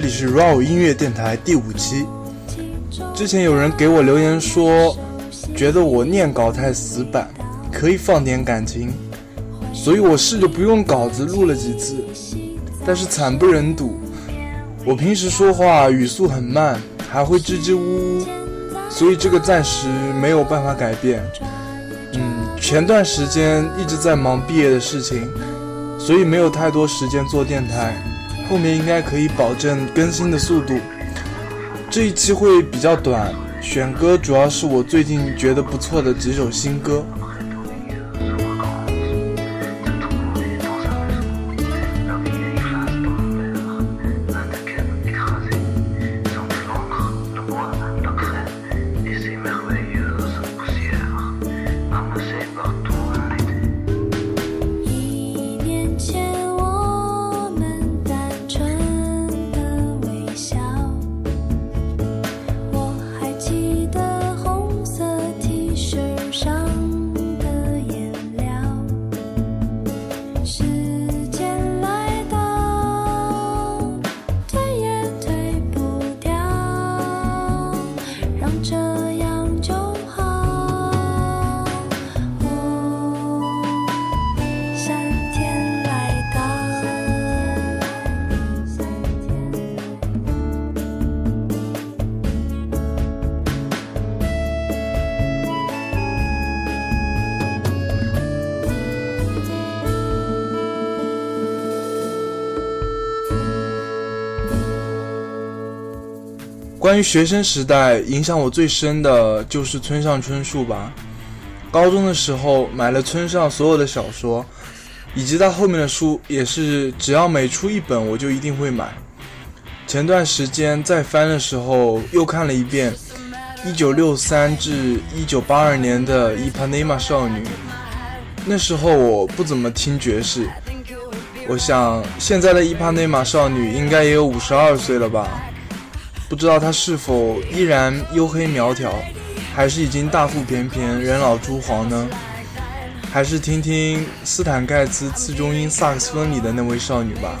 这里是 RAW 音乐电台第五期。之前有人给我留言说，觉得我念稿太死板，可以放点感情，所以我试着不用稿子录了几次，但是惨不忍睹。我平时说话语速很慢，还会支支吾吾，所以这个暂时没有办法改变。嗯，前段时间一直在忙毕业的事情，所以没有太多时间做电台。后面应该可以保证更新的速度。这一期会比较短，选歌主要是我最近觉得不错的几首新歌。关于学生时代，影响我最深的就是村上春树吧。高中的时候买了村上所有的小说，以及他后面的书，也是只要每出一本我就一定会买。前段时间在翻的时候又看了一遍1963至1982年的《伊帕内玛少女》，那时候我不怎么听爵士，我想现在的伊帕内玛少女应该也有52岁了吧。不知道他是否依然黝黑苗条，还是已经大腹便便、人老珠黄呢？还是听听斯坦盖茨次中音萨克斯风里的那位少女吧。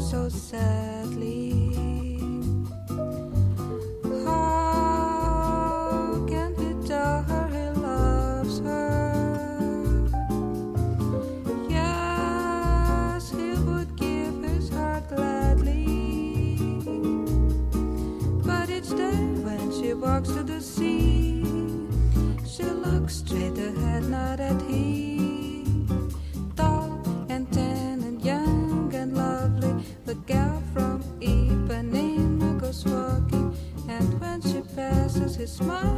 so sadly. smile.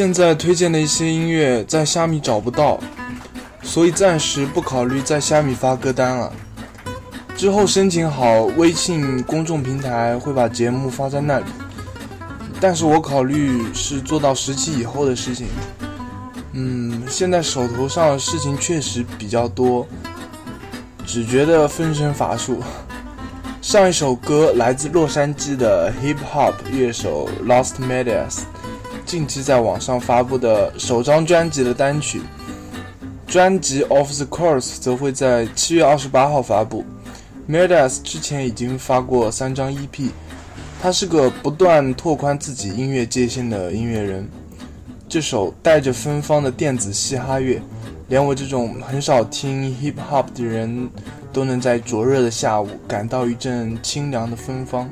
现在推荐的一些音乐在虾米找不到，所以暂时不考虑在虾米发歌单了。之后申请好微信公众平台会把节目发在那里，但是我考虑是做到十期以后的事情。嗯，现在手头上事情确实比较多，只觉得分身乏术。上一首歌来自洛杉矶的 hip hop 乐手 Lost Medias。近期在网上发布的首张专辑的单曲，专辑《Of the Course》则会在七月二十八号发布。Merdas 之前已经发过三张 EP，他是个不断拓宽自己音乐界限的音乐人。这首带着芬芳的电子嘻哈乐，连我这种很少听 hip hop 的人都能在灼热的下午感到一阵清凉的芬芳。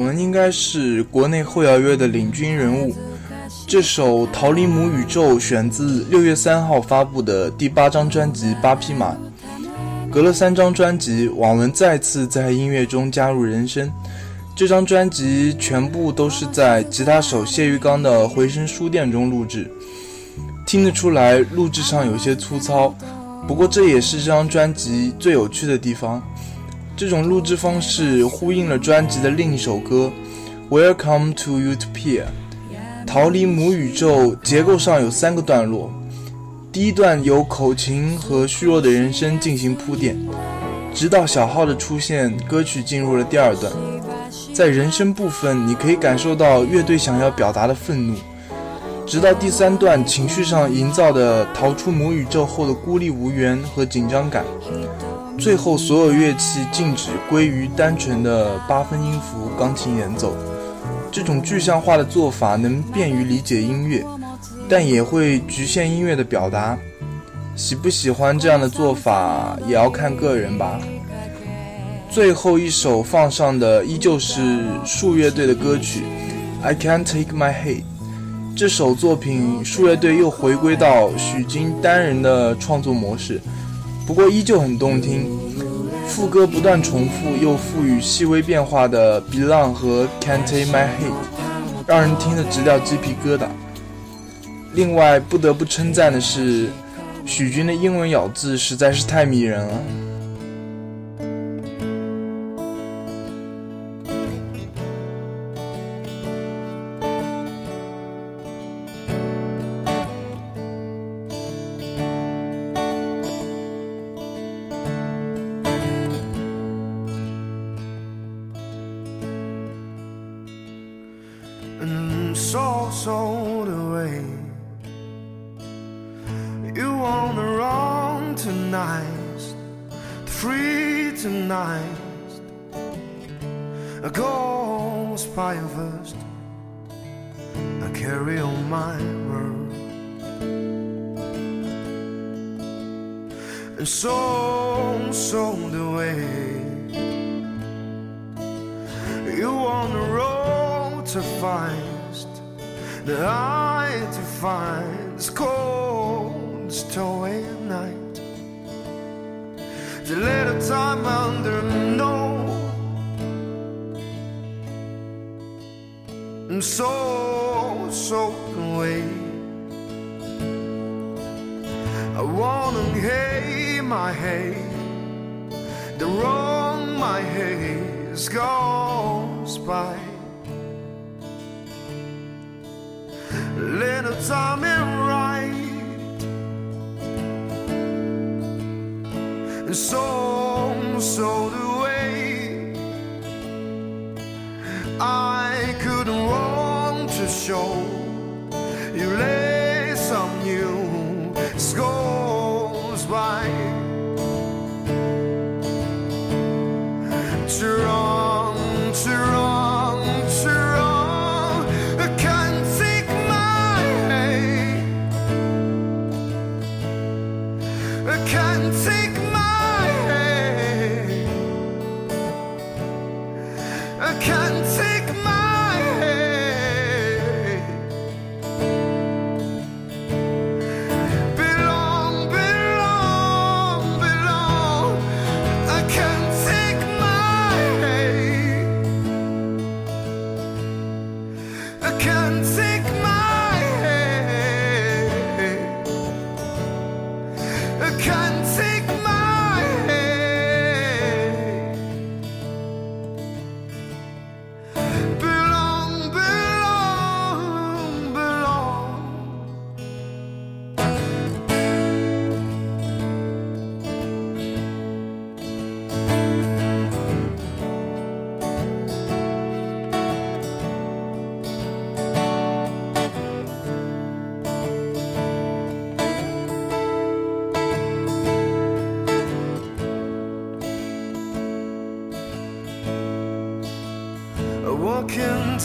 文应该是国内后摇乐的领军人物。这首《逃离母宇宙》选自六月三号发布的第八张专辑《八匹马》。隔了三张专辑，网文再次在音乐中加入人声。这张专辑全部都是在吉他手谢玉刚的回声书店中录制，听得出来录制上有些粗糙，不过这也是这张专辑最有趣的地方。这种录制方式呼应了专辑的另一首歌《Welcome to Utopia》。逃离母宇宙结构上有三个段落，第一段由口琴和虚弱的人声进行铺垫，直到小号的出现，歌曲进入了第二段。在人声部分，你可以感受到乐队想要表达的愤怒，直到第三段情绪上营造的逃出母宇宙后的孤立无援和紧张感，最后所有乐器静止，归于单纯的八分音符钢琴演奏。这种具象化的做法能便于理解音乐，但也会局限音乐的表达。喜不喜欢这样的做法，也要看个人吧。最后一首放上的依旧是树乐队的歌曲《I Can't Take My Hate》。这首作品，树乐队又回归到许金单人的创作模式，不过依旧很动听。副歌不断重复又赋予细微变化的 Belong 和 Can't Take My Hate，让人听得直掉鸡皮疙瘩。另外不得不称赞的是，许君的英文咬字实在是太迷人了。and so sold away. You on the wrong tonight, the free tonight. A ghost by first, I carry on my world. And so sold away. to find the eye to find this cold, stowing night. The little time under no. and so so soaked away. I wanna hay my hate, the wrong my hay goes by. Little and right, and so,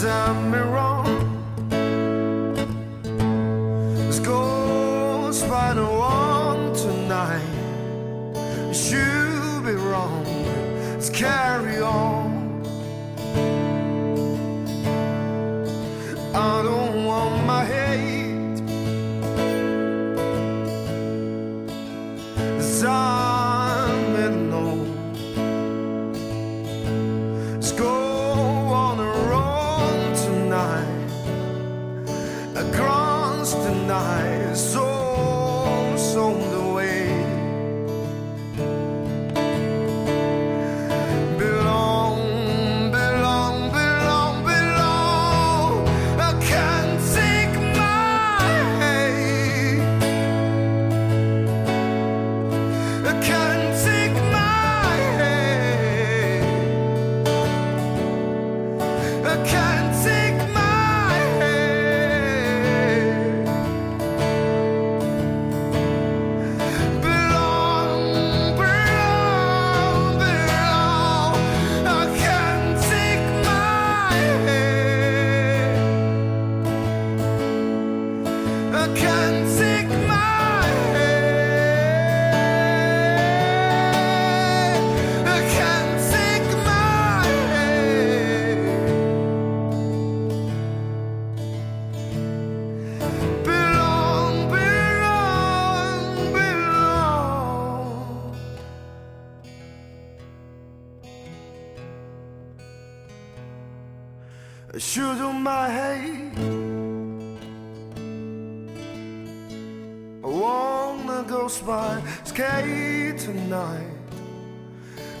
some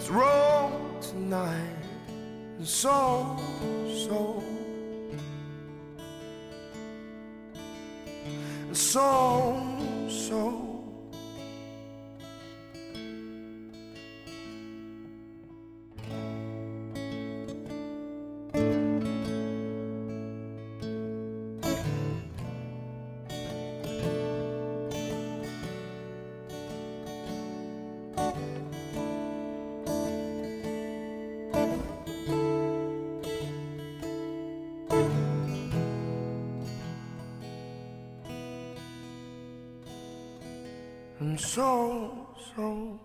It's wrong tonight. And so, so. And so, so. And so, so.